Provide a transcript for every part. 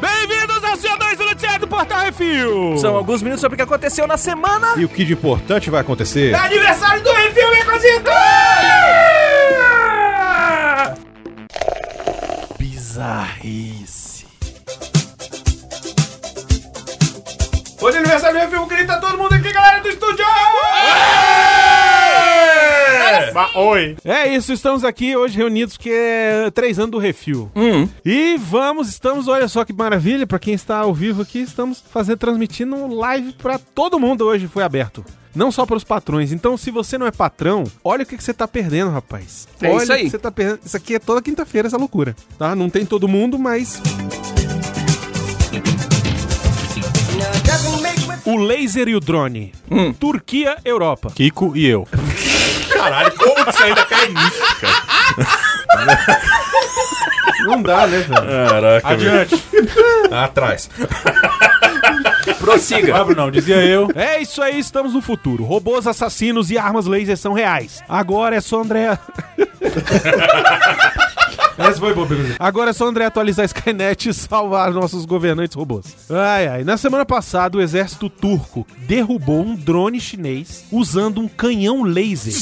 Bem-vindos ao seu 2 do Noticiário do Portal Refil! São alguns minutos sobre o que aconteceu na semana. E o que de importante vai acontecer? aniversário do Refil, minha cosita! Bizarrice. Hoje é aniversário do Refil, grita todo mundo aqui, galera do estúdio! Oi. É isso, estamos aqui hoje reunidos que é três anos do Refil. E vamos, estamos, olha só que maravilha, pra quem está ao vivo aqui, estamos fazendo, transmitindo um live pra todo mundo hoje, foi aberto. Não só para os patrões. Então, se você não é patrão, olha o que, que você tá perdendo, rapaz. É olha isso aí. o que você tá perdendo. Isso aqui é toda quinta-feira, essa loucura. Tá? Não tem todo mundo, mas. O laser e o drone. Turquia, Europa. Kiko e eu. Caralho, como que você ainda cai nisso, cara? Não dá, né, velho? Caraca, Adiante. Atrás. Prossiga. Ah, Brunão, dizia eu. É isso aí, estamos no futuro. Robôs assassinos e armas laser são reais. Agora é só André. Essa foi boa, pergunta. Agora é só André atualizar a Skynet e salvar nossos governantes robôs. Ai, ai. Na semana passada, o exército turco derrubou um drone chinês usando um canhão laser.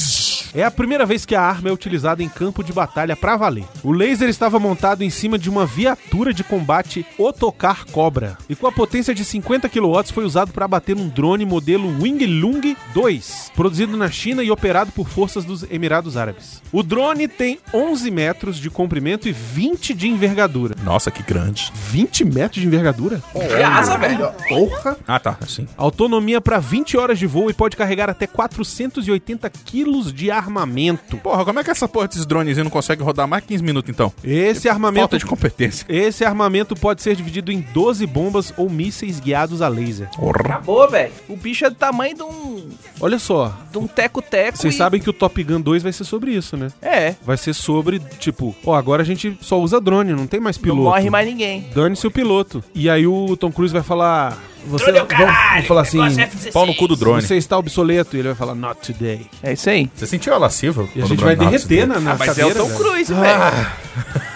É a primeira vez que a arma é utilizada em campo de batalha pra valer. O laser estava montado em cima de uma viatura de combate Otokar Cobra e com a potência de 50 kW foi usado para abater um drone modelo Wing Lung 2, produzido na China e operado por forças dos Emirados Árabes. O drone tem 11 metros de comprimento e 20 de envergadura. Nossa, que grande. 20 metros de envergadura? Que asa, velho. Porra! Ah, tá. Assim. Autonomia para 20 horas de voo e pode carregar até 480 quilos de armamento. Porra, como é que essa porra desses drones aí não consegue rodar mais 15 minutos, então? Esse armamento Falta de competência. Esse armamento pode ser dividido em 12 bombas ou mísseis guiados a laser. Porra. Acabou, velho. O bicho é do tamanho de um. Olha só, de um teco-teco. vocês e- sabem que o Top Gun 2 vai ser sobre isso, né? É. Vai ser sobre, tipo, ó, agora a gente só usa drone, não tem mais Não piloto. morre mais ninguém. Dane-se o piloto. E aí o Tom Cruise vai falar. Você Drone é o caralho, falar assim. é F-16. Pau no cu do drone. Você está obsoleto. E ele vai falar, not today. É isso aí. Você sentiu a lasciva? E a gente vai derreter na, na Ah, mas cadeira. é o Tom velho. Cruise, velho.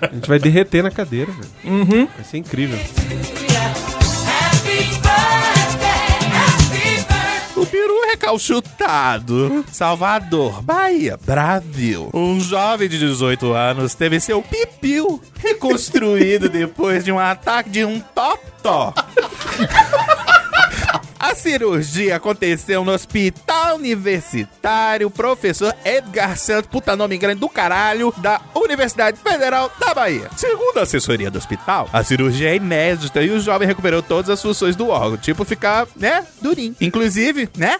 A gente vai derreter na cadeira, velho. Uhum. Vai ser incrível. O peru recalchutado. Salvador, Bahia, Brasil. Um jovem de 18 anos teve seu pipiu reconstruído depois de um ataque de um totó. A cirurgia aconteceu no Hospital Universitário Professor Edgar Santos, puta nome grande do caralho, da Universidade Federal da Bahia. Segundo a assessoria do hospital, a cirurgia é inédita e o jovem recuperou todas as funções do órgão, tipo ficar, né, durinho. Inclusive, né?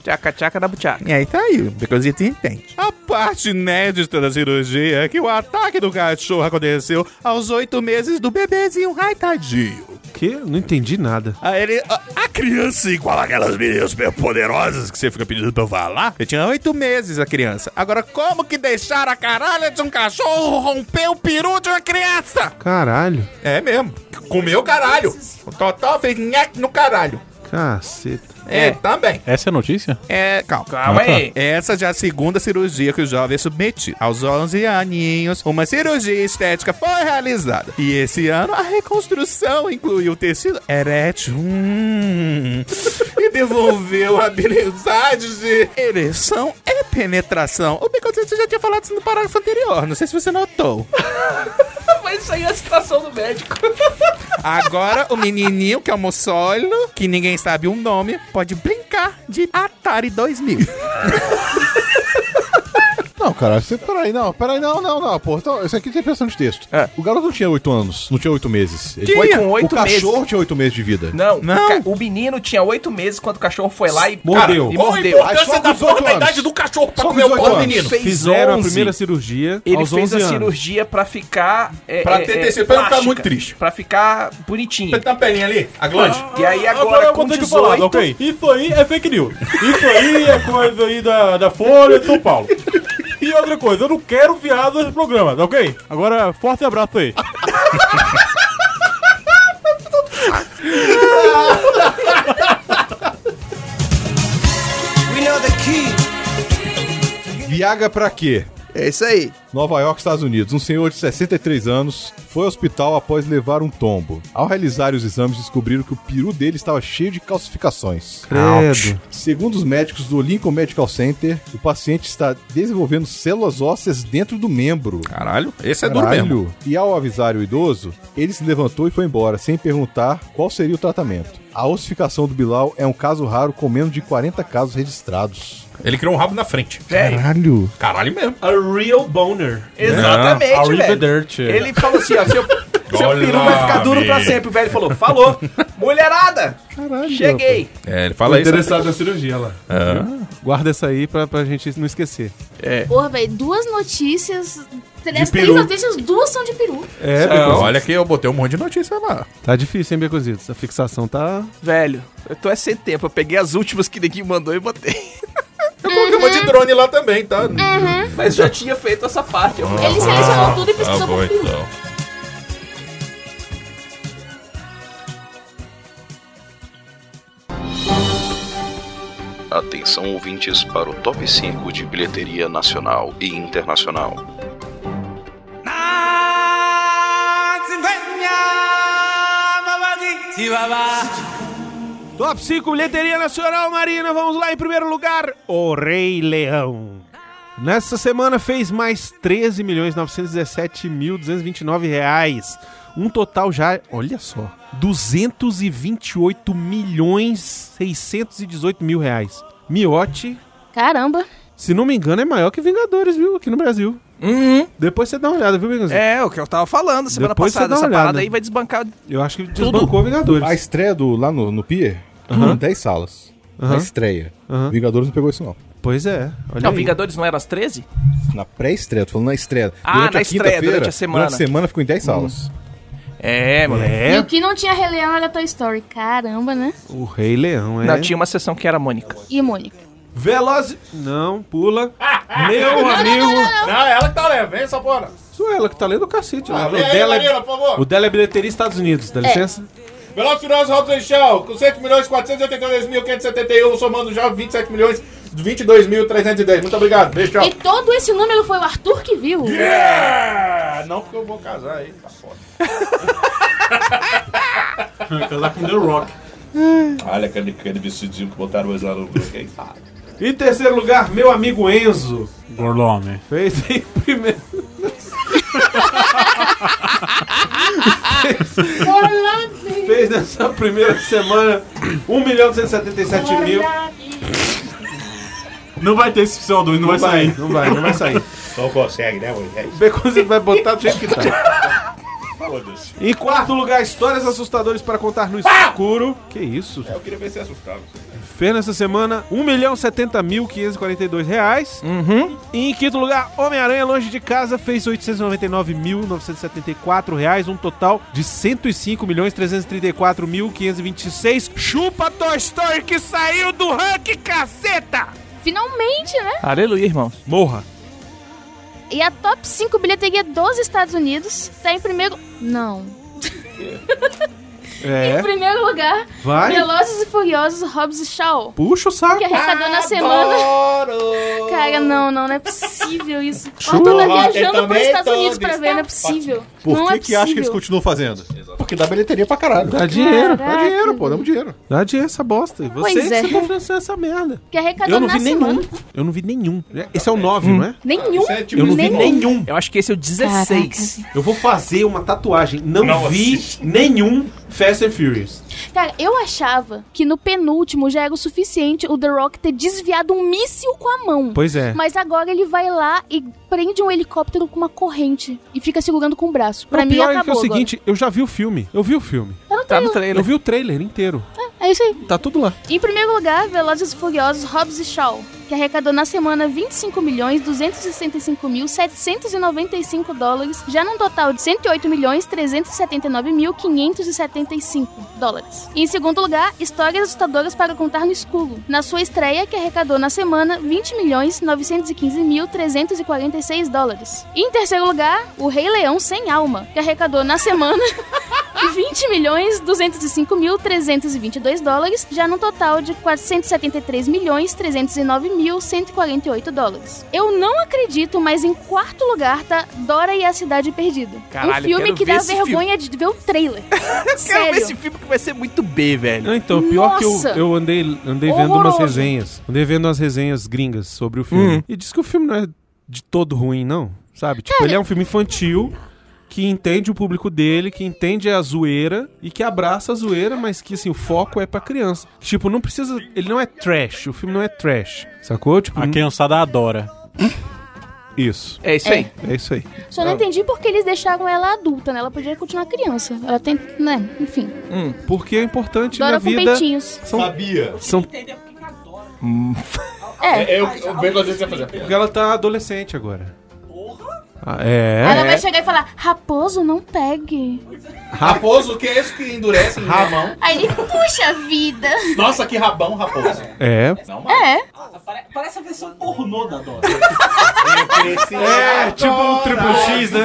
Ah, Tchaca-tchaca da buchaca. e aí tá aí, o Becosito entende. A parte inédita da cirurgia é que o ataque do cachorro aconteceu aos oito meses do bebezinho raitadinho. Que? Não entendi nada. Aí ele. A, a criança, igual aquelas meninas super poderosas que você fica pedindo pra eu falar. Eu tinha oito meses a criança. Agora, como que deixaram a caralha de um cachorro romper o peru de uma criança? Caralho. É mesmo. Comeu caralho. O Totó fez nhaque no caralho. Caceta. É, também. Essa é a notícia? É, calma. Calma Ah, tá. aí. Essa já é a segunda cirurgia que o jovem é submetido. Aos 11 aninhos, uma cirurgia estética foi realizada. E esse ano, a reconstrução incluiu o tecido erétil hum, e devolveu habilidades de ereção e penetração. O Bicotinho já tinha falado isso no parágrafo anterior, não sei se você notou. Mas isso aí é a citação do médico. Agora, o menininho, que é o moçolo, que ninguém sabe o nome, pode brincar de Atari 2000. Não, cara, você, peraí, não, peraí, não, não, não, pô. Então, isso aqui tem pressão de texto. É. O garoto não tinha oito anos, não tinha oito meses. Ele Foi com oito o cachorro meses. tinha oito meses de vida. Não, Não. O, o menino tinha oito meses quando o cachorro foi lá e Mordeu. e Qual a importância da com 18 porra da idade do cachorro pra Só comer com o 18 pau do menino? Fez Fizeram a 11. primeira cirurgia Ele aos fez 11 a anos. cirurgia pra ficar. É, Pra é, ter é, tecido, pra não ficar muito triste. Pra ficar bonitinho. Você tem uma pelinha ali, a glande. E aí agora, eu com vou ter que 18. falar, ok? Isso aí é fake news. Isso aí é coisa aí da, da Folha de São Paulo. E outra coisa, eu não quero viado nesse programa, tá ok? Agora, forte abraço aí. Viaga pra quê? É isso aí. Nova York, Estados Unidos. Um senhor de 63 anos foi ao hospital após levar um tombo. Ao realizar os exames, descobriram que o peru dele estava cheio de calcificações. Credo. Segundo os médicos do Lincoln Medical Center, o paciente está desenvolvendo células ósseas dentro do membro. Caralho, esse é duro mesmo. Caralho. E ao avisar o idoso, ele se levantou e foi embora, sem perguntar qual seria o tratamento. A ossificação do Bilal é um caso raro com menos de 40 casos registrados. Ele criou um rabo na frente. Caralho. Caralho mesmo. A real boner. Exatamente, velho. Arrivederci. Ele falou assim, ó, seu, seu peru vai ficar duro pra sempre. O velho falou, falou, mulherada, Caralho. cheguei. É, ele fala isso. interessado na cirurgia lá. É. Guarda essa aí pra, pra gente não esquecer. Porra, velho, duas notícias. Três, peru. três notícias, duas são de peru. É, Não. Olha que eu botei um monte de notícia lá. Tá difícil, hein, Becositos? A fixação tá. Velho, eu tô é sem tempo. Eu peguei as últimas que ninguém mandou e botei. Eu coloquei um monte de drone lá também, tá? Mas já tinha feito essa parte. ó. Ele selecionou tudo e pesquisou Tá bom, por peru. então. Atenção ouvintes para o top 5 de bilheteria nacional e internacional. Top 5 bilheteria nacional, Marina. Vamos lá em primeiro lugar, O Rei Leão. Nessa semana fez mais 13 milhões 917.229 reais. Um total já, olha só, 228 milhões 618 mil reais. Miote, Caramba. se não me engano, é maior que Vingadores, viu? Aqui no Brasil. Uhum. Depois você dá uma olhada, viu, Vingadores? É, o que eu tava falando semana Depois você passada. dá uma Essa olhada. parada aí vai desbancar. Eu acho que desbancou Vingadores. A estreia do, lá no, no Pier, Aham. 10 salas. Aham. A estreia. Aham. Vingadores não pegou isso, não. Pois é, olha Não, aí. Vingadores não era às 13? Na pré-estreia, tô falando na estreia. Ah, na estreia, quinta-feira, durante a semana. Durante a semana ficou em 10 salas. É, moleque. E É, o que não tinha Rei Leão era Toy Story. Caramba, né? o Rei Leão, é. Não, tinha uma sessão que era a Mônica. E Mônica. Veloz... Não, pula. Meu amigo... Não, é ela que tá lendo. Vem essa porra. Isso é ela que tá lendo o cacete. Ah, o, vem aí, dela Marina, é... por favor. o dela é bilheteria Estados Unidos, dá licença? Velozes Furiosos Hobbs and Shaw, com 100 milhões 482.571, somando já 27 milhões 22.310. Muito obrigado. Beijo, tchau. E todo esse número foi o Arthur que viu. Yeah! Não porque eu vou casar aí, tá foda. Casar com The Rock. Olha aquele, aquele vestidinho que botaram hoje lá no quem sabe? Em terceiro lugar, meu amigo Enzo. Gorlome. Fez em primeiro... fez, fez nessa primeira semana 1 milhão 277 mil. Não vai ter esse CO2, não, vai sair. Não vai, não vai sair. Não consegue, né, Moisés? O Beconzinho vai botar do jeito que tá. Foda-se. Em quarto lugar, histórias assustadoras para contar no escuro. Que isso? Eu queria ver se assustava. Fez nessa semana 1 milhão 70 mil 542 reais. Uhum. E em quinto lugar, Homem-Aranha Longe de Casa fez 899.974 reais, um total de 105 milhões 334 mil 526. Chupa Toy Story que saiu do ranking, caceta! Finalmente, né? Aleluia, irmãos. Morra. E a top 5 bilheteria dos Estados Unidos tá em primeiro. Não. Em É, primeiro lugar, vai. Velozes e Furiosos Hobbs e Shaw. Puxa o saco. Que arrecadou na semana. Cara, não, não, não é possível isso. Eu tô Rock viajando pros Estados Unidos pra ver, não é possível. Por não que, é que acha que eles continuam fazendo? Porque dá bilheteria pra caralho. Dá dinheiro. Dá dinheiro, pô, damos dinheiro. Dá dinheiro essa bosta. E você Pois que é. você tá financiando essa merda. Que arrecadou Eu não na vi semana. nenhum. Eu não vi nenhum. Esse é o 9, não é? Nenhum. É tipo Eu não vi Nenhum. nenhum. Eu acho que esse é o 16. Eu vou fazer uma tatuagem. Não, Não vi assiste. nenhum Fast and Furious. Cara, eu achava que no penúltimo já era o suficiente o The Rock ter desviado um míssil com a mão. Pois é. Mas agora ele vai lá e prende um helicóptero com uma corrente e fica segurando com o braço. Pra o mim pior acabou. é que é o agora. seguinte, eu já vi o filme. Eu vi o filme. Tá no Tá no trailer. trailer. Eu vi o trailer inteiro. É isso aí. Tá tudo lá. Em primeiro lugar, Velozes e Furiosos Hobbs e Shaw, que arrecadou na semana 25 milhões 265 mil 795 dólares, já num total de 108 milhões 379 mil 575 dólares. Em segundo lugar, Histórias Assustadoras para Contar no Escuro, na sua estreia, que arrecadou na semana 20 milhões 915 mil 346 dólares. Em terceiro lugar, O Rei Leão Sem Alma, que arrecadou na semana 20 milhões 205 mil 322 dólares, já num total de 473 milhões 309 mil 148 dólares. Eu não acredito, mas em quarto lugar tá Dora e a Cidade Perdida. Caralho, um filme quero que dá vergonha de ver o trailer. Eu quero Sério. ver esse filme que vai ser muito B, velho. Não, então, pior que eu, Nossa! eu andei, andei vendo umas resenhas. Andei vendo umas resenhas gringas sobre o filme. Hum. E diz que o filme não é de todo ruim, não. Sabe? Tipo, ele é um filme infantil que entende o público dele, que entende a zoeira e que abraça a zoeira, mas que, assim, o foco é pra criança. Tipo, não precisa... Ele não é trash. O filme não é trash. Sacou? Tipo, A criançada adora. isso. É isso aí. É isso aí. Só não entendi porque eles deixaram ela adulta, né? Ela podia continuar criança. Ela tem, né? Enfim. Porque é importante Dora na com vida... peitinhos. São, Sabia. são... É. É, eu, o bem que eu ia fazer. Porque ela tá adolescente agora. Porra! é. Ela vai chegar e falar, Raposo, não pegue. Raposo, o que é isso que endurece mão? Aí ele, puxa vida. Nossa, que rabão, raposo. É. Não, mano. É. Parece a versão pornô da Dora. É, tipo um triplo X, né?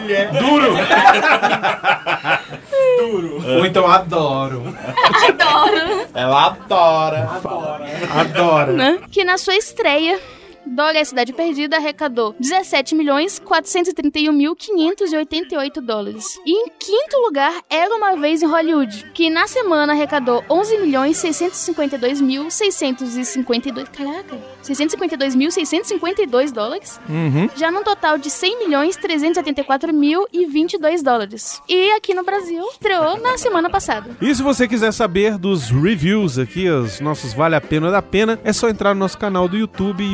Mulher. Duro! Ou então adoro. Adoro. Ela adora. Adora. né? Que na sua estreia, E a Cidade Perdida arrecadou 17 milhões 431 mil 588 dólares. E em quinto lugar, Era Uma Vez em Hollywood, que na semana arrecadou 11 milhões 652 mil 652... Caraca! 652 mil 652 dólares. Já num total de 100 milhões 384 mil e 22 dólares. E aqui no Brasil, estreou na semana passada. E se você quiser saber dos reviews aqui, os nossos Vale a Pena da Pena, é só entrar no nosso canal do YouTube,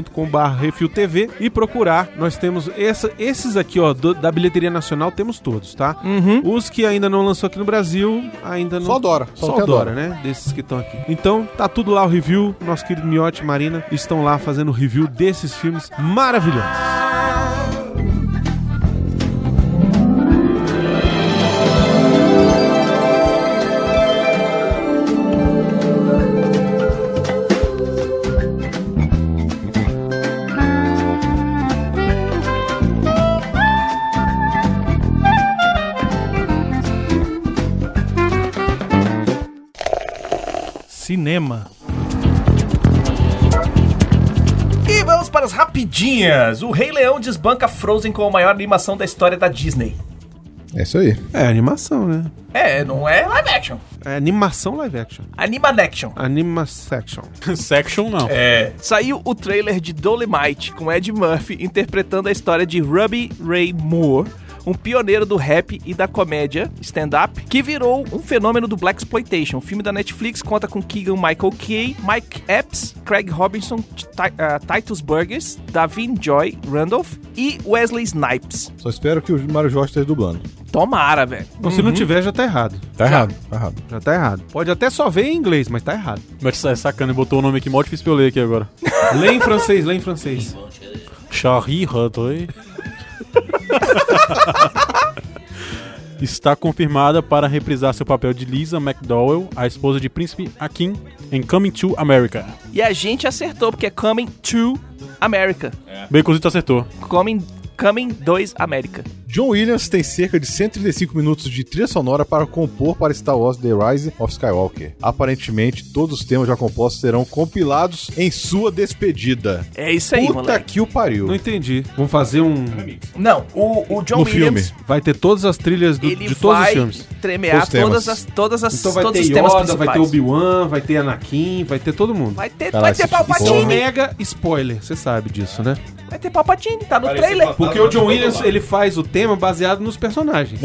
youtube.com.br RefilTV e procurar. Nós temos essa- esses aqui, ó, do- da bilheteria nacional, temos todos, tá? Os que ainda não lançou aqui no Brasil, ainda não. Só Dora, só Só, Dora. né? Desses que estão aqui. Então, tá tudo lá o review. Nosso querido Miotti e Marina estão lá fazendo review desses filmes maravilhosos. Cinema. E vamos para as rapidinhas. O Rei Leão desbanca Frozen com a maior animação da história da Disney. É isso aí. É animação, né? É, não é live action. É animação live action. Anima action. Anima section. Section não. É. Saiu o trailer de Dolomite com Ed Murphy interpretando a história de Ruby Ray Moore, um pioneiro do rap e da comédia stand-up, que virou um fenômeno do Black Exploitation. O filme da Netflix conta com Keegan Michael Key, Mike Epps, Craig Robinson, ah, Titus Burgess, Davin Joy Randolph e Wesley Snipes. Só espero que o Mário Jorge esteja dublando. Tomara, velho. Então, se não tiver, já tá errado. Tá errado, tá errado. Já tá errado. Pode até só ver em inglês, mas tá errado. Mas é sacana, botou o nome aqui mó difícil pra eu ler aqui agora. Lê em francês, lê em francês. Charlie Hudley. Está confirmada para reprisar seu papel de Lisa McDowell, a esposa de Príncipe Akin, em Coming to America. E a gente acertou, porque é Coming to America. Baconzito acertou. Coming, Coming 2 América. John Williams tem cerca de 135 minutos de trilha sonora para compor para Star Wars The Rise of Skywalker. Aparentemente, todos os temas já compostos serão compilados em sua despedida. É isso aí, Puta moleque. que o pariu. Não entendi. Vamos fazer um. Não, o, o John No Williams, filme. Vai ter todas as trilhas do- de todos os filmes. tremear Todos os todas temas. as, todas as, Então vai todos ter os temas Yoda, principais. vai ter Obi-Wan, vai ter Anakin, vai ter todo mundo. Vai ter, Caralho, vai ter Isso é um Palpatine. mega spoiler, você sabe disso, né? Vai ter Palpatine, tá no Parece trailer. fantasma Porque o John Williams, ele faz o tema baseado nos personagens.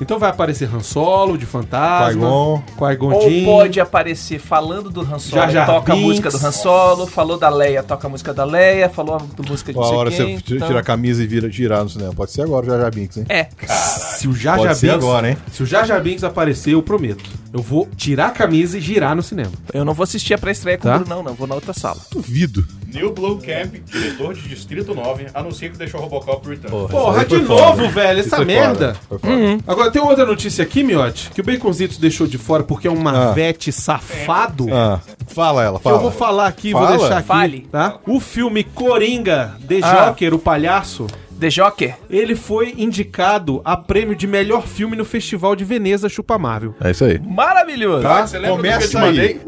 Então vai aparecer Han Solo, de Fantasma, Qui-Gon. Ou pode aparecer falando do Han Solo, Jar Jar toca a Binks. música do Han Solo, falou da Leia, toca a música da Leia, falou a música de a sei hora quem. você tira, então- tira a camisa e vira girar no cinema. Pode ser agora o Jar Jar Binks, hein? É, Se o Jar Pode Jar ser Binks, agora, hein? Se o Jar Jar Binks aparecer, eu prometo. Eu vou tirar a camisa e girar no cinema. eu não vou assistir a pré-estreia com Tá. o Bruno, não, não, vou na outra sala. Duvido. Neil Blomkamp, diretor de Distrito 9, anuncia que deixou Robocop Return. Porra, foi de foda. novo, velho, Isso essa merda. foda, foda. Agora, tem outra notícia aqui, Miotti, que o Baconzitos deixou de fora porque é um marvete safado. Ah, fala ela, fala. eu vou falar aqui, vou Fala. deixar aqui, Fale. tá? O filme Coringa, The Ah. Joker, o palhaço, The Joker. Ele foi indicado a prêmio de melhor filme no Festival de Veneza Chupa Marvel. É isso aí. Maravilhoso. Tá? Você lembra do que eu te Começa aí.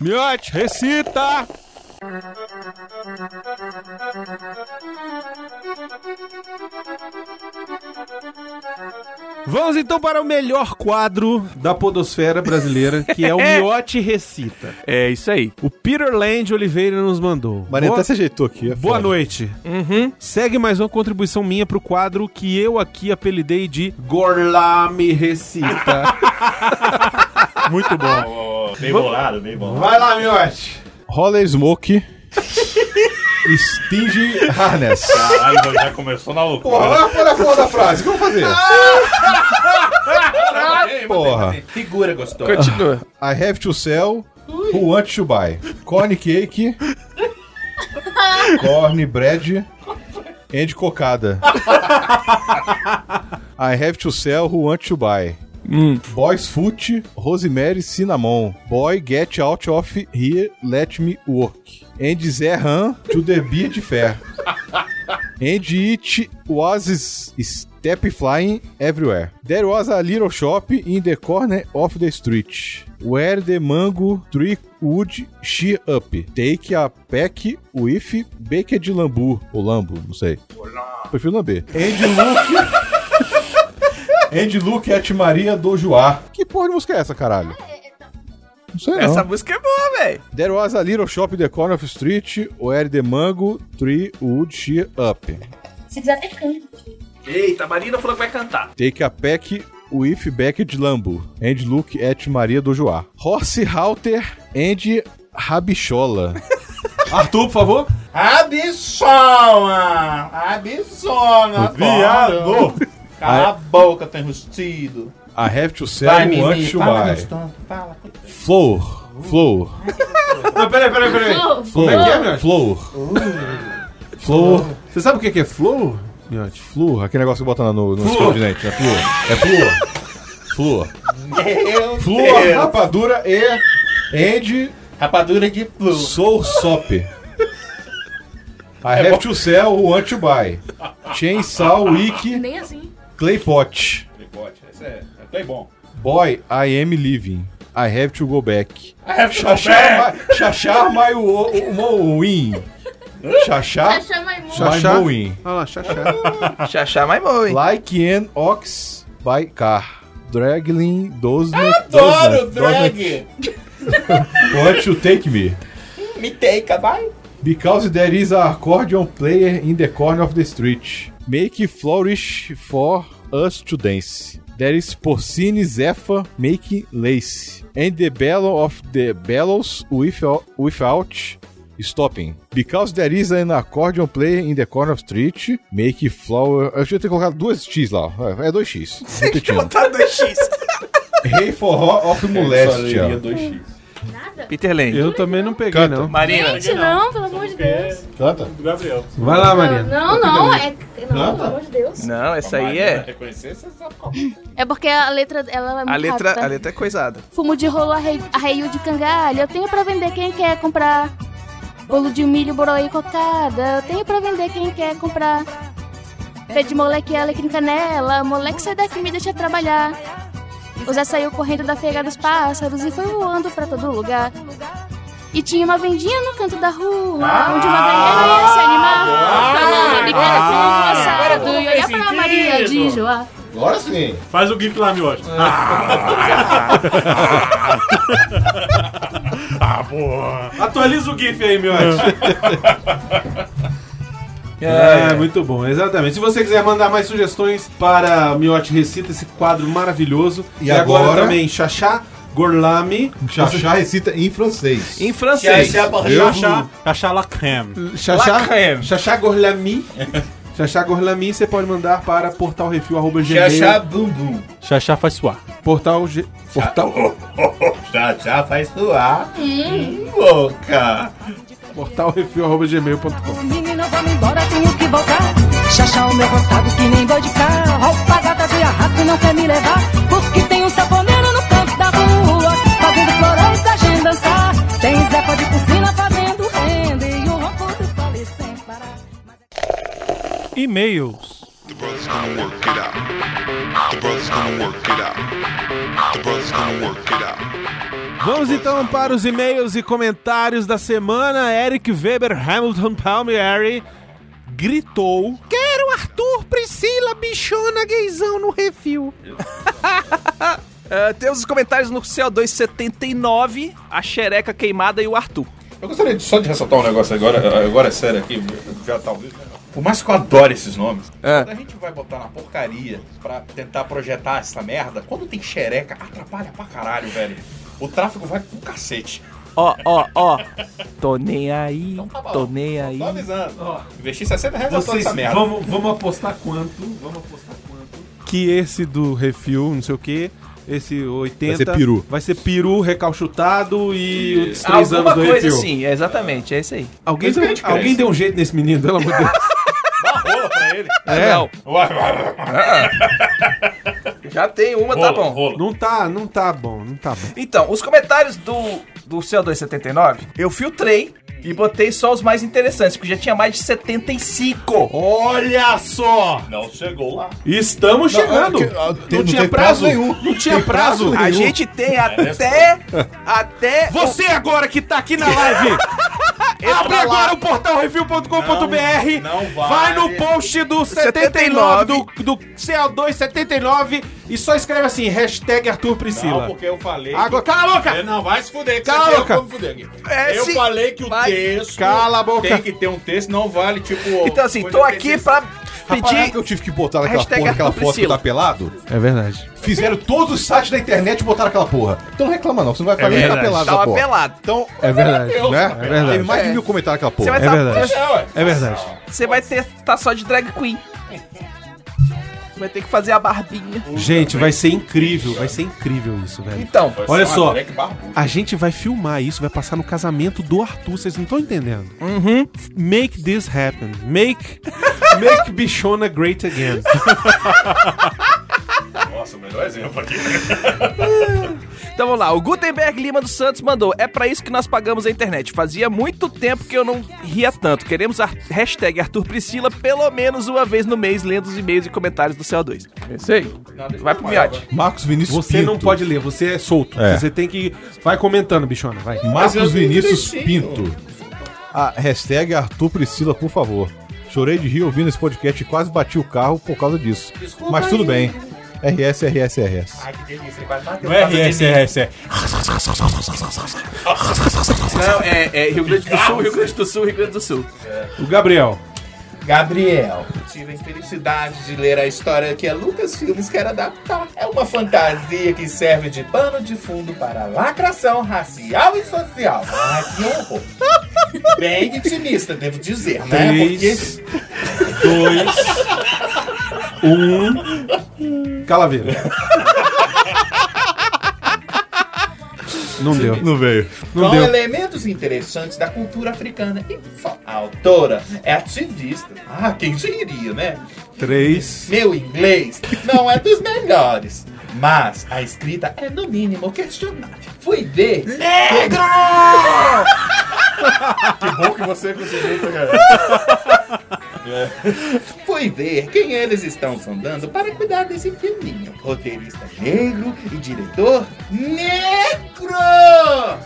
Miote, recita! Vamos então para o melhor quadro da podosfera brasileira, que é o Miote Recita. É isso aí. O Peter Land Oliveira nos mandou. Maria Boa- até se ajeitou aqui. é Boa foda. noite. Uhum. Segue mais uma contribuição minha pro quadro que eu aqui apelidei de Gorlame Recita. Muito bom. bem bolado, bem bolado. Vai lá, Miote. Roller Smoke. Stingy Harness. Caralho, já começou na loucura. Porra, olha a porra da frase. O que eu vou fazer? Porra. Figura gostosa. Continua. I have to sell. Who wants to buy? Corn cake. corn bread. And cocada. I have to sell. Who wants to buy? Boy's foot. Rosemary cinnamon. Boy get out of here. Let me work. And Zé Han to the beard fair. And it was step flying everywhere. There was a little shop in the corner of the street where the mango tree would shear up. Take a pack with baked lambu. Ou lambu, não sei. Prefiro lamber. And look... And look at Maria do Joá. Que porra de música é essa, caralho? Não sei não. Essa música é boa, velho. There was a little shop in the corner of the street where the mango tree would shear up. Se quiser, até canta. Eita, a Marina falou que vai cantar. Take a pack with baked lambu and look at Maria do Joá. Horse halter and rabichola. Arthur, por favor. Abissona! Abissona! Viado! Cala a boca, tem rustido. I have to sell Vai, Mimi, fala buy. gostoso, fala. Floor. Floor. Não, peraí, peraí, peraí. Flor, é que é, meu? Floor. Floor. Você sabe o que é flow? Miote? Floor. Aquele negócio que bota no, no escova de dente, né? Floor. É floor. Floor. Floor, rapadura e... And Rapadura de flu. Soul Sop. I have to sell want to buy. Chainsaw Wick Nem assim. Clay Pot. Esse é, é bom. Boy, I am leaving. I have to go back. I have to Chachar my, chachar my wo- wo- win. Muito. my win. Olha lá, mais bom, hein? Like an ox by car. Dragging those Adoro drag! Want to take me? Me take, vai. Because there is a accordion player in the corner of the street. Make flourish for us to dance. There is porcine Zephyr making lace. And the bellow of the bellows without, without stopping. Because there is an accordion player in the corner of the street. Make flower... Eu devia ter colocado duas X lá. É é dois X. Repetindo. Tá 2x. Rei forró of molestia. 2x. Peter Land. Eu também não peguei, Canta. não. Marina. Gente, não, pelo amor de Deus. Canta. Do Gabriel. Vai lá, Marina. Não, não, é. Não, pelo amor de Deus. Não, essa aí é. Qual. É porque a letra ela é muito A letra, rápida. a letra é coisada. Fumo de rolo, arreio, arreio de cangalha. Eu tenho pra vender quem quer comprar. Bolo de milho, boroa e cocada. Eu tenho pra vender quem quer comprar. Pé de moleque, alecrim canela. Moleque, sai daqui, me deixa trabalhar. O Zé saiu correndo da feira dos pássaros e foi voando pra todo lugar. E tinha uma vendinha no canto da rua, onde uma galinha ia se animar. Falando de cara com assado e olhar pra Maria de Joá. Agora sim. Faz o GIF lá, Miote. Ah, porra. Atualiza o GIF aí, Miote. É, muito bom, exatamente. Se você quiser mandar mais sugestões para Miote Recita, esse quadro maravilhoso. E agora? também Chachá Gorlami. Chachá recita em francês. Em francês. Chachá, chachá la crème. Chachá. Chachá Gorlami. Chachá Gorlami, você pode mandar para portalrefil.gmail. Chachá bum bum. Chachá faz suar. Portal G... Portal... Chachá faz suar. Hum, boca. portalrefil.gmail.com vamos embora, tenho que voltar. Chachá o meu roçado que nem boi de carro. Roupa gata de arrasto e não quer me levar. Porque tem um saponeiro no canto da rua, fazendo florão pra gente dançar. Tem Zé de piscina fazendo renda e o ronco do pole sem parar. E-mails. The brothers gonna work it out. The brothers gonna work it out. The brothers gonna work it out. Vamos então para os e-mails e comentários da semana. Eric Weber Hamilton Palmieri gritou: Quero Arthur, Priscila, bichona, gaysão no refil. Ah, temos os comentários no CO279, a xereca queimada e o Arthur. Eu gostaria de- só de ressaltar um negócio agora, agora é sério aqui, já talvez. Por mais que eu adore esses nomes, É. quando a gente vai botar na porcaria pra tentar projetar essa merda, quando tem xereca, atrapalha pra caralho, velho. O tráfego vai pro cacete. Ó, ó, ó. Tô nem aí, Tá bom, tô nem aí. Tô avisando. Investi 60 reais na Vocês essa merda. vamos, vamos apostar quanto? Vamos apostar quanto? Que esse do refil, não sei o que, esse 80 Vai ser peru. vai ser peru recalchutado e os três Alguma anos do coisa refil. assim, é exatamente, é isso aí. Alguém, deu, alguém deu um jeito nesse menino, pelo amor de Deus. Dá uma rola pra ele. É. Não, já tem uma, tá bom. rola. Não tá, não tá bom, não tá bom. Então, os comentários do, do CO279, eu filtrei e botei só os mais interessantes, porque já tinha mais de 75. Olha só! Não chegou lá. Estamos chegando! que- ah, tem- não não tinha prazo prazo nenhum. Não tinha prazo. A nenhum. gente tem até. até. Você agora que tá aqui na live, abre agora o portal review.com.br. Não, não vai vale. no post do 79, do, do CO2 79 e só escreve assim, hashtag Arthur Priscila. Não, porque eu falei. Agora, que- cala a boca! É, Não, vai se fuder, que Cala você a boca. como fuder aqui. É, eu falei que o Vai. texto. Cala a boca. Tem que ter um texto, não vale, tipo. Então, assim, tô aqui pra Rapaz, pedir. que eu tive que botar naquela Hashtag porra, aquela foto que Priscila. tá pelado? É verdade. Fizeram todos os sites da internet e botaram aquela porra. Então não reclama não, você não vai fazer nem ficar verdade. pelado Tava porra. pelado. Então, É verdade. né? É verdade. Teve mais de mil comentários naquela Você porra. vai, É tá- verdade. É, ué. É verdade. você vai ter tá só de drag queen. Vai ter que fazer a barbinha. Gente, vai ser incrível. Vai ser incrível isso, velho. Então, Olha só. A gente vai filmar isso, vai passar no casamento do Arthur, vocês não estão entendendo. Uhum. Make this happen. Make, make Bichona great again. Nossa, o melhor exemplo aqui. Então vamos lá, o Gutenberg Lima dos Santos mandou: É pra isso que nós pagamos a internet. Fazia muito tempo que eu não ria tanto. Queremos a hashtag Arthur Priscila pelo menos uma vez no mês, lendo os e-mails e comentários do CO2. É isso aí. Vai pro miote. Marcos Vinícius Você Pinto. não pode ler, você é solto. É. Você tem que. Vai comentando, bichona, vai. Marcos vi Vinícius. Pinto. A hashtag Arthur Priscila, por favor. Chorei de rir ouvindo esse podcast e quase bati o carro por causa disso. Mas tudo bem. RS, RS, RS. Ai, que delícia, ele quase bateu Não é RS, RS, é. Não, é, é Rio Grande do Sul, Rio Grande do Sul, Rio Grande do Sul. O Gabriel. Gabriel. Tive a infelicidade de ler a história que a Lucas Filmes quer adaptar. É uma fantasia que serve de pano de fundo para lacração racial e social. Ah, que horror. Bem vitimista, devo dizer, né? Três, dois, um. Calaveira. Não deu. Não veio. Não com deu. elementos interessantes da cultura africana. E só a autora é ativista. Ah, quem diria, né? Três. Meu inglês não é dos melhores, mas a escrita é no mínimo questionável. Fui ver. Negro! Que bom que você conseguiu pegar. Fui ver quem eles estão sondando para cuidar desse filminho. Roteirista negro e diretor negro!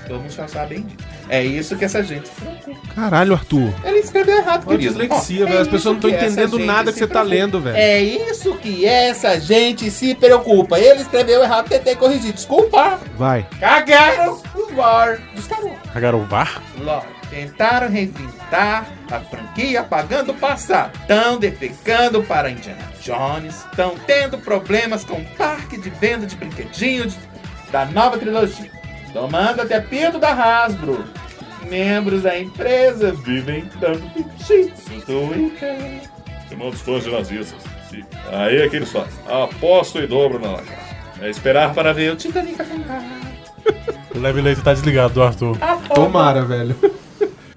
Todos já sabem disso. É isso que essa gente se preocupa. Caralho, Arthur. Ele escreveu errado, Olha querido. dislexia, Ó, velho. As pessoas isso não estão que essa entendendo gente nada que se você tá preocupa. lendo, velho. É isso que essa gente se preocupa. Ele escreveu errado, tentei corrigir. Desculpa. Vai. Cagaram lore do Star Wars. O VAR? Lore. Tentaram reinventar a franquia apagando o passado. Estão defecando para Indiana Jones. Estão tendo problemas com o parque de venda de brinquedinhos da nova trilogia. Tomando até pinto da Hasbro. Membros da empresa vivem dando piti no Twitter. Irmão dos fãs de nazistas. Sim. Aí é aquele só. Aposto e dobro na laje. É esperar para ver o Titanic afundar. O leve leite tá desligado do Arthur. Tomara, velho.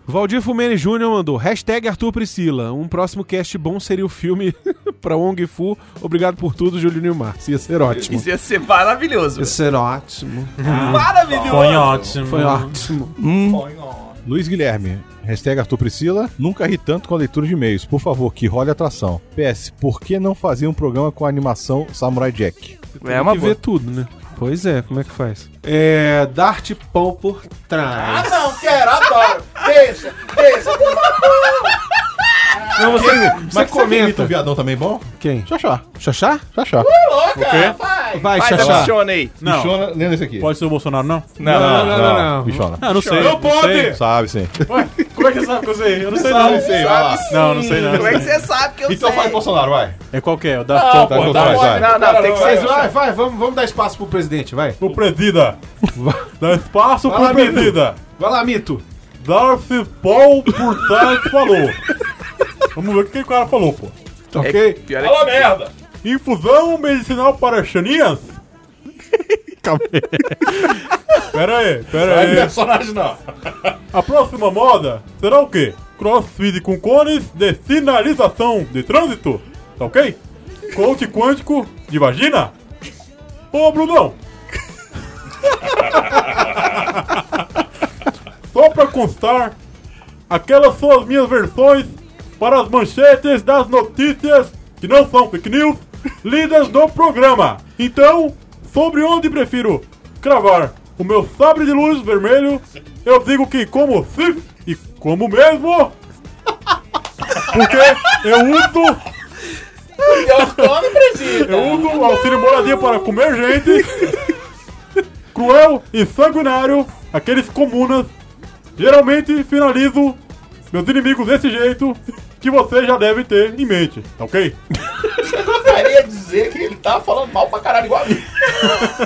Valdir Fumene Júnior mandou hashtag Arthur Priscila. Um próximo cast bom seria o filme pra Wong Fu. Obrigado por tudo, Júlio Nilmar. Isso ia ser ótimo. Isso ia ser maravilhoso. Ia ser ótimo. Maravilhoso. Foi ótimo. Foi ótimo. Põe on. Luiz Guilherme, hashtag Arthur Priscila, nunca ri tanto com a leitura de e-mails. Por favor, que role a atração. PS, por que não fazer um programa com a animação Samurai Jack? É uma que boa. ver tudo, né? Pois é, como é que faz? É. Dart pão por Ah, trás. não, quero, adoro. Deixa, deixa. Não, você, Mas você comenta. um viadão também bom? Quem? Xaxá. Xaxá? Xaxá. Louca, vai. Vai, Faz Xaxá. emociona aí. Não. Bichona, lendo esse aqui. Pode ser o Bolsonaro, não? Não, Não, não, não, não. Bichona. Ah, não sei. Não não pode! Sabe sim. Ué, como é que você sabe que eu sei? Eu não sei, não. sim, vai lá. Não, não sei, não. Como é que você sabe que eu Então sei? faz Bolsonaro, vai. É qual que é? O da Não, pô, Vai, tá vai, vai. Não, não, tem que Vai, ser. vai, vai, vamos, vamos dar espaço pro presidente, vai. O presida. Dá espaço Vai pro presida. Vai lá, Mito. Darcy Paul por trás falou. Vamos ver o que o cara falou, pô. Tá ok? Pior é Fala merda! Infusão medicinal para chaninhas? Calma aí. Pera aí, pera Vai aí. personagem não. A próxima moda será o quê? Crossfit com cones de sinalização de trânsito, tá ok? Coach quântico de vagina? Ô, Brunão! Só pra constar, aquelas são as minhas versões para as manchetes das notícias que não são fake news lidas no programa. Então, sobre onde prefiro cravar o meu sabre de luz vermelho, eu digo que como Sif e como mesmo, porque eu uso Eu presida. eu uso o auxílio moradia para comer gente. Cruel e sanguinário, aqueles comunas. Geralmente finalizo meus inimigos desse jeito que você já deve ter em mente, tá ok? Eu gostaria de dizer que ele tá falando mal pra caralho igual a mim.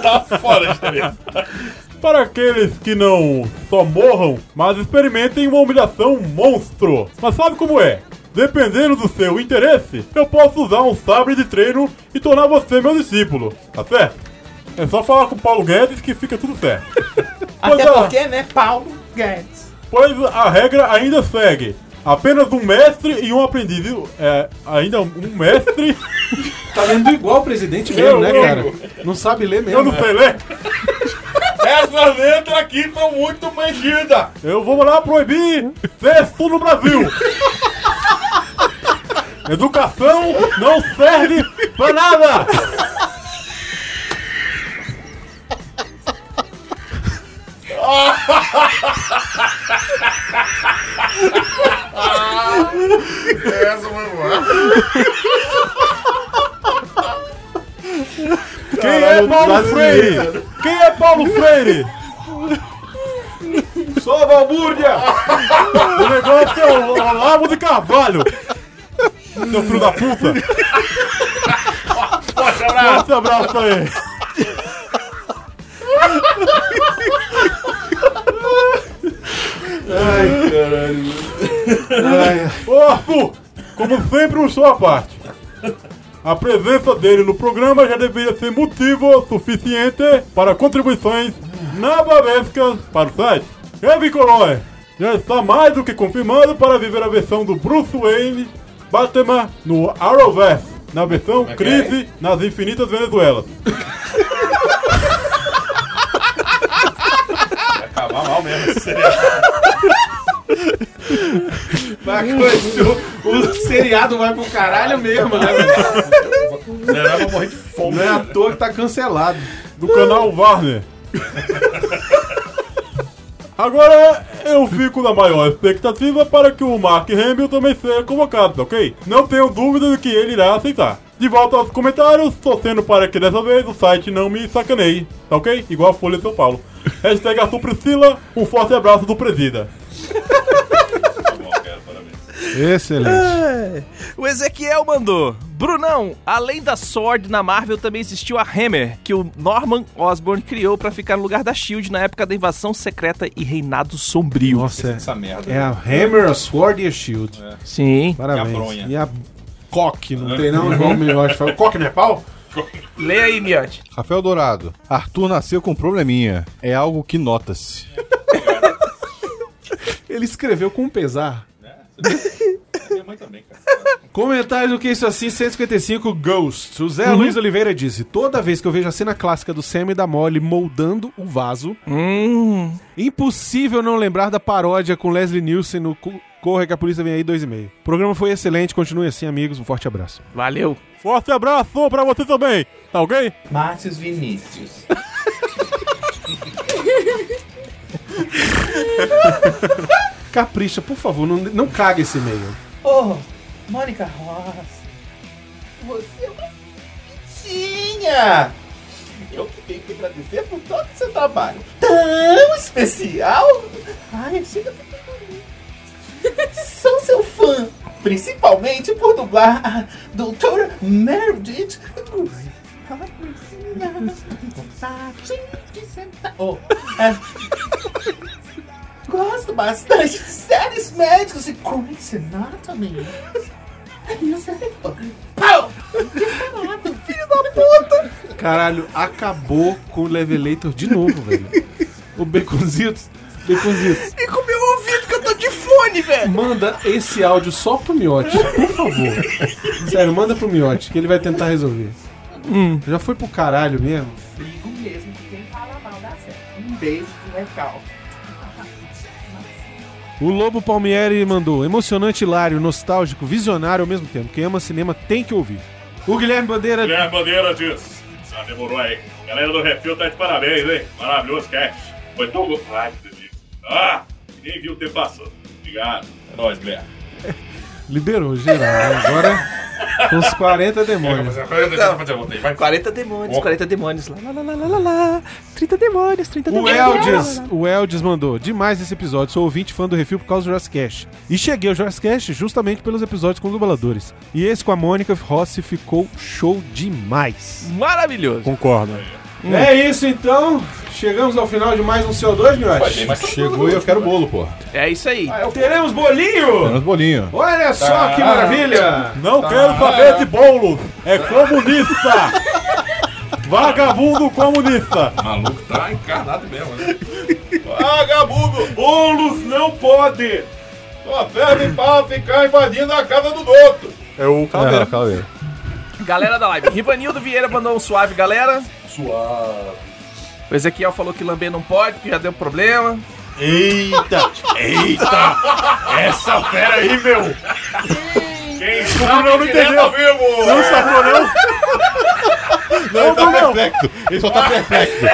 Tá fora de interesse. Para aqueles que não só morram, mas experimentem uma humilhação monstro. Mas sabe como é? Dependendo do seu interesse, eu posso usar um sabre de treino e tornar você meu discípulo, tá certo? É só falar com o Paulo Guedes que fica tudo certo. Até Pois é. porque, né, Paulo Guedes. Pois a regra ainda segue. Apenas um mestre e um aprendiz. É, ainda um mestre. Tá lendo igual o presidente mesmo, Eu, né, eu. cara? Não sabe ler mesmo. Eu não sei ler. Essas letras aqui estão muito mexidas. Eu vou lá proibir sexo no Brasil. Educação não serve pra nada. Essa foi boa. Quem é Paulo Freire? Quem é Paulo Freire? Sou a Valbúrdia! O negócio é o Olavo de Carvalho. Seu filho da puta. Forte abraço. Forte abraço aí. Ô Arthur, como sempre um show à parte. A presença dele no programa já deveria ser motivo suficiente para contribuições nababescas para o site. Kevin Colloy já está mais do que confirmado para viver a versão do Bruce Wayne Batman no Arrowverse, na versão Crise nas Infinitas Venezuelas. Acabar mal mesmo. Vai, o, o seriado vai pro caralho mesmo, né, velho? Melhor eu morrer de fome. Não é à toa que tá cancelado. do canal Warner. Agora eu fico na maior expectativa para que o Mark Hamill também seja convocado, tá ok? Não tenho dúvida de que ele irá aceitar. De volta aos comentários, torcendo para que dessa vez o site não me sacaneie, tá ok? Igual a Folha de São Paulo. Hashtag Arthur Priscila, um forte abraço do Presida. Excelente. O Ezequiel mandou. Brunão, além da Sword na Marvel também existiu a Hammer, que o Norman Osborn criou pra ficar no lugar da Shield na época da invasão secreta e reinado sombrio. Nossa, é, Essa merda. é a Hammer, a Sword e a Shield. Sim. Parabéns. E a bronha. E a coque, não tem não? Igual o melhor de falar. Coque não é pau? Leia aí, Miante. Rafael Dourado. Arthur nasceu com um probleminha. É algo que nota-se. Ele escreveu com pesar. Minha mãe também, cara. Comentário do que isso assim, 155 Ghost. O Zé Uhum. Luiz Oliveira disse: Toda vez que eu vejo a cena clássica do Sam e da Molly moldando o vaso, Hum. impossível não lembrar da paródia com Leslie Nielsen no Co- Corre que a polícia vem aí 2,5. O programa foi excelente, continue assim, amigos. Um forte abraço. Valeu. Forte abraço pra você também. Tá ok? Márcios Vinícius. Capricha, por favor, não, não cague esse e-mail. Oh, Mônica Ross. Você é uma bichinha. Eu que tenho que agradecer por todo o seu trabalho. Tão especial. Ai, chega. Sou seu fã. Principalmente por dublar a doutora Meredith Grey. Oh, é. Gosto bastante de séries médicas e Grey's Anatomy. E você... Pau! Disparado, filho da puta! Caralho, acabou com o Levelator de novo, velho. O Baconzitos. Baconzitos. E com meu ouvido que eu tô de fone, velho. Manda esse áudio só pro Miote, por favor. Sério, manda pro Miote, que ele vai tentar resolver. Já foi pro caralho mesmo? Digo mesmo que quem fala mal da série. Um beijo de recalque. O Lobo Palmieri mandou emocionante, hilário, nostálgico, visionário ao mesmo tempo. Quem ama cinema tem que ouvir. O Guilherme Bandeira. Guilherme Bandeira diz. Ah, demorou aí. Galera do Refil tá de parabéns, hein? Maravilhoso cast. Foi tão gostoso. Ai, que delícia. Ah, nem viu o tempo passando. Obrigado. É nóis, Guilherme. Liberou geral, né? Agora uns 40 demônios. Vai. 40 demônios, 40 demônios. Lá, lá, lá, lá, lá, lá, lá. 30 demônios, 30 O demônios. Eldes, o Eldes mandou. Demais esse episódio. Sou ouvinte fã do Refil por causa do Jurassic Cast. E cheguei ao Jurassic Cast justamente pelos episódios com dubladores. E esse com a Mônica Rossi ficou show demais. Maravilhoso. Concordo. É isso então. Chegamos ao final de mais um CO2, Miotti. Chegou e eu quero bolo, pô. É isso aí. Teremos bolinho! Menos bolinho. Olha só que maravilha! Não quero saber de bolos. É comunista. Vagabundo comunista. O maluco tá encarnado mesmo, né? Vagabundo! Bolos não pode! Só perde pra ficar invadindo a casa do outro. É o Calaveira, calaveira. Galera da live. Rivanildo Vieira mandou um suave, galera. Suave. O Ezequiel falou que lamber não pode, porque já deu problema. Eita! Eita! Essa fera aí, meu! Quem sabe Bruno não direto entendeu. vivo. Não sacou, não? Não, ele tá perplexo. Ele só tá perplexo.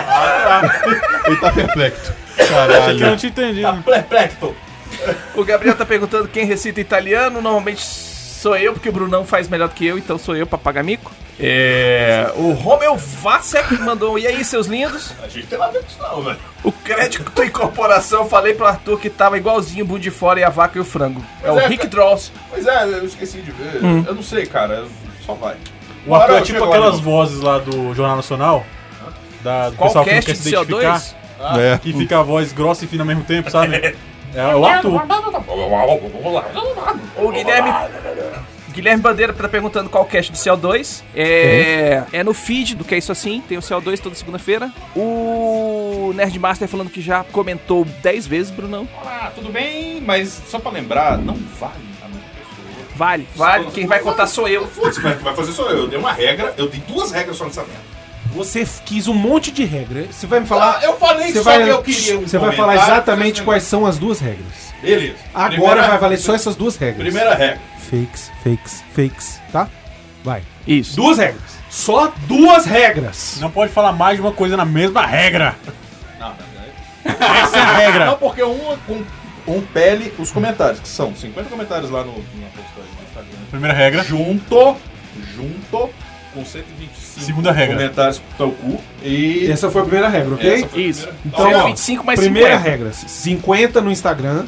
Ele tá perplexo. Achei que eu Caralho. não tinha entendido. Perplexo. O Gabriel tá perguntando quem recita italiano. Normalmente sou eu, porque o Brunão faz melhor do que eu, então sou eu pra pagar mico. É, o Romeu Vassek mandou. E aí, seus lindos? A gente tem com isso não, velho. O crédito incorporação, falei pro Arthur que tava igualzinho o de Fora e a Vaca e o Frango. É o Mas é, Rick Dross. Pois é, eu esqueci de ver. Hum. Eu não sei, cara. Só vai. O Arthur é tipo lá aquelas no- vozes lá do Jornal Nacional. Da, do Qual pessoal que não quer se de identificar. CO2? É. Que fica a voz grossa e fina ao mesmo tempo, sabe? É o Arthur. O Guilherme. Guilherme Bandeira tá perguntando qual cast do CO2. É, é no feed do Que É Isso Assim, tem o CO2 toda segunda-feira. O Nerdmaster falando que já comentou 10 vezes, Brunão. Ah, tudo bem, mas só pra lembrar, não vale a mesma pessoa. Vale, vale. Quem vai contar sou eu. Foda-se, vai fazer sou eu. Eu dei uma regra, eu dei duas regras só nessa merda. Você quis um monte de regra. Você vai me falar. Ah, eu falei Você só vai, que eu queria um você vai falar exatamente quais são as duas regras. Beleza. Agora Primeira- vai valer só essas duas regras. Primeira regra. Fakes, fakes, fakes, tá? Vai. Isso. Duas regras. Só duas regras. Não pode falar mais de uma coisa na mesma regra. Não, não, Essa é a regra. Não, porque um, um, um pele os comentários, que são 50 comentários lá no, na postagem no Instagram. Primeira regra. Junto, junto com 125 Segunda regra. comentários pro teu cu. E Essa foi a primeira regra, ok? Essa foi a Isso. primeira. Então, ó, 125 mais primeira 50. regra: 50 no Instagram.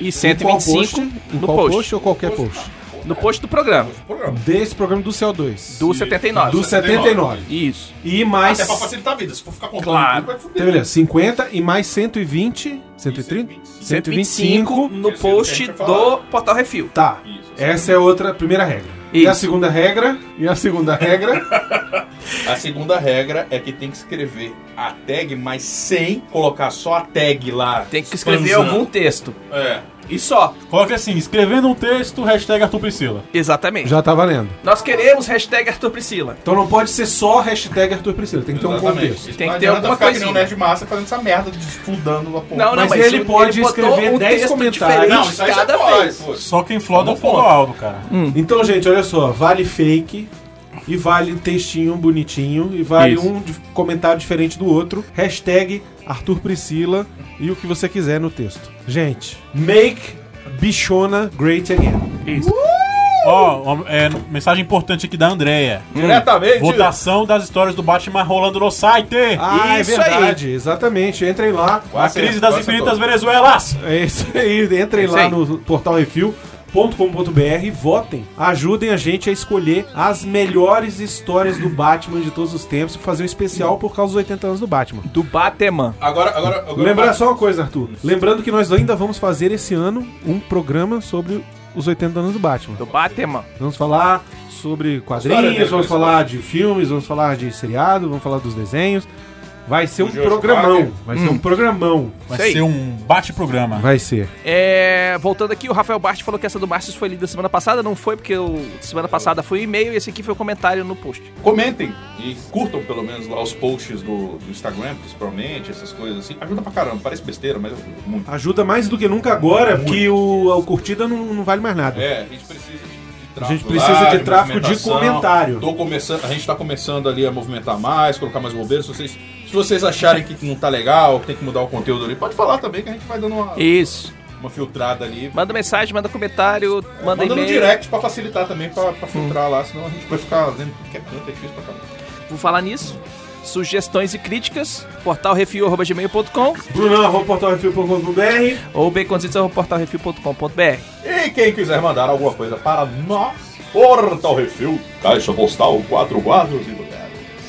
E Em qual 125 post? Em no qual post. post ou qualquer post? No post do programa. programa. Desse programa do CO2. Do 79. Do 79. Isso. E mais. Até pra facilitar a vida, se for ficar contando Claro. tudo, vai fuder. Então, beleza, 50 e mais 120. 130? 125 no post do Portal Refil. Tá. Essa é outra primeira regra. E a segunda regra? E a segunda regra? A segunda regra é que tem que escrever a tag, mas sem colocar só a tag lá. Tem que escrever Expansando. algum texto. É. E só. Coloque assim, escrevendo um texto, hashtag Arthur Priscila. Exatamente. Já tá valendo. Nós queremos hashtag Arthur Priscila. Então não pode ser só hashtag Arthur Priscila, tem que ter um Exatamente. contexto. Tem Não que ter alguma ficar que nem coisinha. um nerd massa fazendo essa merda, desfudando a porra. Não, não, Mas mas, ele pode escrever um 10 texto comentários. diferente Não, isso aí cada pode, vez. pô. Só quem floda é o Não pode. Fogoaldo, cara. Então, gente, olha só, vale fake e vale textinho bonitinho e vale Isso. um comentário diferente do outro. Hashtag Arthur Priscila e o que você quiser no texto. Gente, make bichona great again. Isso. Ó, ó, é, mensagem importante aqui da Andrea. Diretamente. Votação das histórias do Batman rolando no site. Ah, Isso é verdade, exatamente. Entrem lá. A crise das Quase infinitas. Venezuelas. É isso aí, entrem Isso lá aí. no portal refil.com.br, votem, ajudem a gente a escolher as melhores histórias do Batman de todos os tempos e fazer um especial por causa dos 80 anos do Batman. Do Batman. Agora, agora, agora Lembrar só uma coisa, Arthur. Lembrando que nós ainda vamos fazer esse ano um programa sobre os 80 anos do Batman. Do Batman. Vamos falar sobre quadrinhos, vamos história. falar de filmes, vamos falar de seriado, vamos falar dos desenhos. Vai ser um programão. Vai ser um programão. Vai ser um bate-programa. Vai ser. É, voltando aqui, o Rafael Bart falou que essa do Márcio foi lida semana passada. Não foi, porque o, semana passada foi o e-mail e esse aqui foi o comentário no post. Comentem e curtam pelo menos lá os posts do, do Instagram, principalmente, essas coisas assim. Ajuda pra caramba, parece besteira, mas ajuda muito. Ajuda mais do que nunca agora, porque o, a curtida não, não vale mais nada. É, a gente precisa de, de A tráfego. gente precisa de tráfego de comentário. Tô começando, a gente tá começando ali a movimentar mais, colocar mais bobeiras. Se vocês, se vocês acharem que não tá legal, que tem que mudar o conteúdo ali, pode falar também que a gente vai dando uma. Isso. Uma filtrada ali. Manda mensagem, manda comentário, é, manda, manda no direct pra facilitar também, pra, pra hum. filtrar hum. lá, senão a gente vai ficar vendo que é canto, é difícil pra caramba. Vou falar nisso sugestões e críticas, portalrefil.gmail.com brunão.portalrefil.com.br ou baconzitos.portalrefil.com.br E quem quiser mandar alguma coisa para nós, Portal Refil, Caixa Postal 44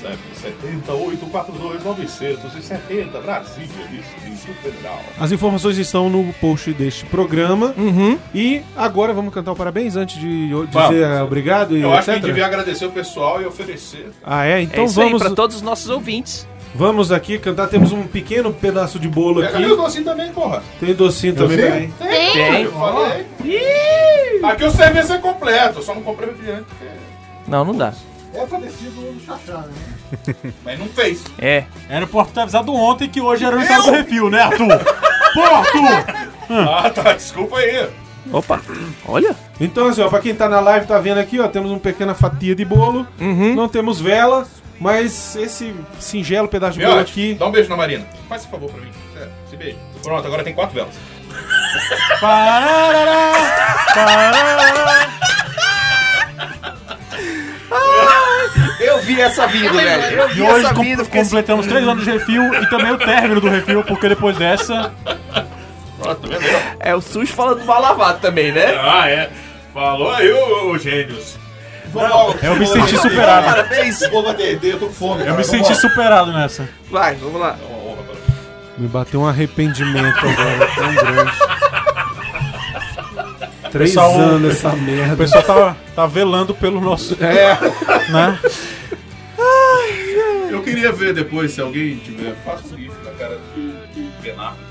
sempre 970-842-970, Brasília, Distrito Federal. As informações estão no post deste programa. Uhum. E agora vamos cantar o parabéns antes de dizer vamos. obrigado e Eu acho que a gente devia agradecer o pessoal e oferecer. Ah, é? Então é vamos. para todos os nossos ouvintes. Vamos aqui cantar, temos um pequeno pedaço de bolo aqui. Tem docinho também, porra. Tem docinho também. Tem, tem. tem. Eu falei. Aqui o serviço é completo, eu só não comprei o porque... Não, não dá. É parecido do Xaxá, né? Mas não fez. É. Era o Porto ter avisado ontem que hoje era o aniversário do refil, né, Arthur? Pô, Arthur! Ah, tá, desculpa aí. Opa, olha. Então, assim, ó, pra quem tá na live, tá vendo aqui, ó, temos uma pequena fatia de bolo. Uhum. Não temos vela, mas esse singelo pedaço de bolo Miote, aqui. dá um beijo na Marina. Faz esse favor pra mim. Sério, esse beijo. Pronto, agora tem quatro velas. Parará, parará. Eu vi essa vindo, velho. Eu E vi hoje essa com- vindo. fiquei assim, completamos três anos de refil e também o término do refil, porque depois dessa. É o SUS falando mal lavado também, né? Ah, é. Falou aí, ô, ô gênios. Eu me senti superado. Parabéns. Vou bater, eu tô com fome. Eu me senti superado nessa. Vai, vamos lá. Me bateu um arrependimento agora tão grande. Três Pessoal, anos essa merda. O pessoal tá, tá velando pelo nosso. É. Né? Eu queria ver depois, se alguém tiver, faça um gif da cara do Ben Affleck.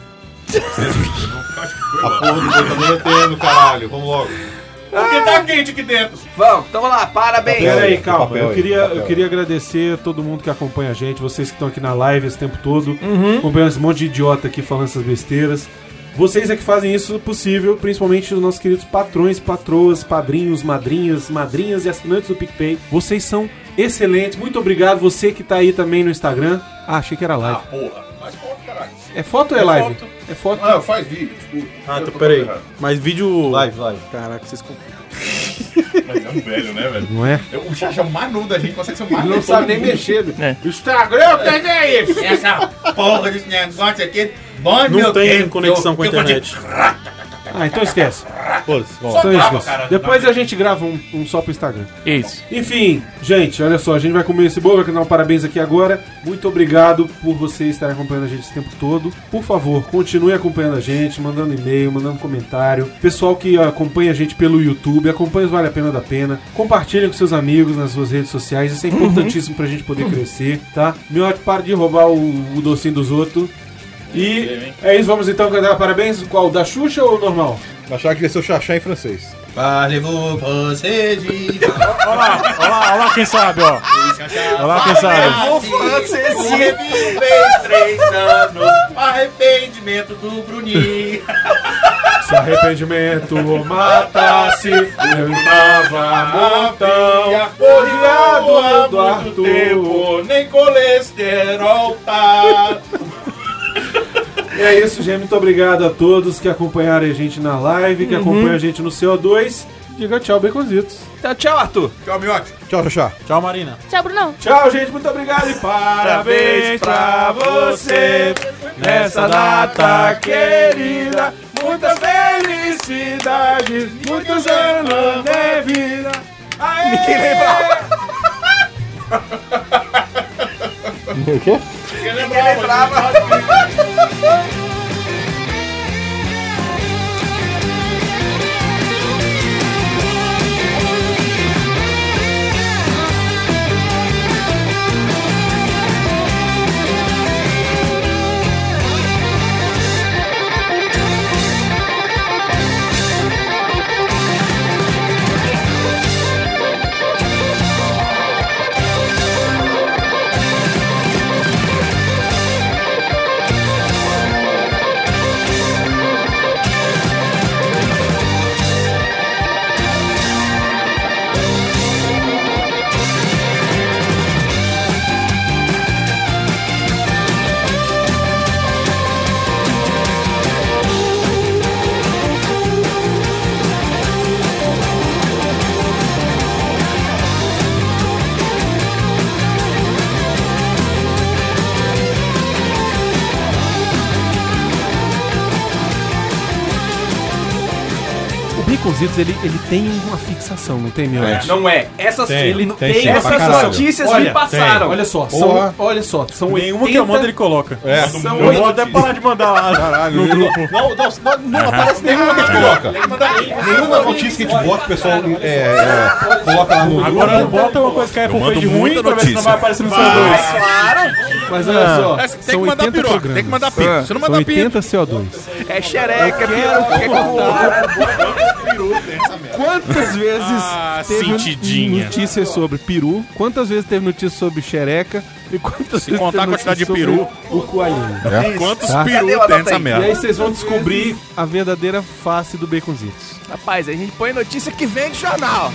A porra do computador é tendo, caralho. Vamos logo. Porque tá quente aqui dentro. Vamos, tamo lá, parabéns. Pera aí, calma. Eu queria, eu queria agradecer a todo mundo que acompanha a gente, vocês que estão aqui na live esse tempo todo, Uhum. acompanhando esse monte de idiota aqui falando essas besteiras. Vocês é que fazem isso possível, principalmente os nossos queridos patrões, patroas, padrinhos, madrinhas, madrinhas e assinantes do PicPay. Vocês são excelentes. Muito obrigado. Você que tá aí também no Instagram. Ah, achei que era Ah, live. porra. Mas foto, caralho. É foto ou é É live? foto. É foto. Ah, faz vídeo, desculpa. Ah, tá, peraí. Mas vídeo. Live, live. Caraca, vocês. Mas é um velho, né, velho? Não é? Eu- O Xaxá é o novo da gente, consegue ser o novo não sabe nem mexer. É. Instagram, o que é isso? Essa porra desse negócio aqui. Bom, Não meu tem tempo, conexão eu- com a eu internet. Ah, então esquece. Então esquece. Depois a gente grava um, um só pro Instagram. Isso. Enfim, gente, olha só, a gente vai comer esse bolo, vai dar um parabéns aqui agora. Muito obrigado por vocês estarem acompanhando a gente esse tempo todo. Por favor, continue acompanhando a gente, mandando e-mail, mandando comentário. Pessoal que acompanha a gente pelo YouTube, acompanha o Vale a Pena da Pena. Compartilhem com seus amigos nas suas redes sociais, isso é importantíssimo pra gente poder crescer, tá? Miote, para de roubar o, o docinho dos outros. E é isso, vamos então cantar parabéns. Qual? Da Xuxa ou normal? Achar que vai ser o Xaxá em francês. Parlez-vous français, Olha lá, olha lá, olha lá quem sabe, ó. Olha lá quem sabe. Fez três anos. Arrependimento do Bruninho. Se arrependimento matasse, eu estava montão. Odiado do Arthur. tempo, nem colesterol tá. E é isso, gente. Muito obrigado a todos que acompanharam a gente na live, que acompanham a gente no CO2. Diga tchau, Baconzitos. Então, tchau, Arthur. Tchau, Miote. Tchau, Xaxá. Tchau, Marina. Tchau, Brunão. Tchau, gente. Muito obrigado e parabéns pra você nessa data querida. Muitas felicidades, muitos anos de vida. Aê! Ninguém lembra. O quê? Ninguém lembrava. O Ele, ele tem uma fixação, não tem, meu? Não é. Essas, Tem, ele, tem tem essas notícias Olha, me passaram. Olha só, são, olha só, são Nenhuma 80... que eu mando ele coloca. É. São Eu vou 80 até parar de mandar lá Caralho, no grupo. Não, não, não, não aparece nenhuma que a gente coloca. Nenhuma notícia que a gente bota, o pessoal é, é, coloca lá no. Agora bota uma coisa que a Apple mando fez de ruim pra ver se não vai aparecer no CO2. Mas olha só, É, Tem são que mandar 80 piroca, programas. tem que mandar pico. Se não mandar pico, 80 CO2. É xereca, piru, Quantas vezes Ah, teve sentidinha. notícias sobre peru? Quantas vezes teve notícias sobre xereca? E quantas vezes contar teve a quantidade notícia de sobre O coalhinho. quantos Tá. peru tem nessa aí? E aí merda? vocês vão descobrir a verdadeira face do Baconzitos. Rapaz, a gente põe notícia que vem de jornal.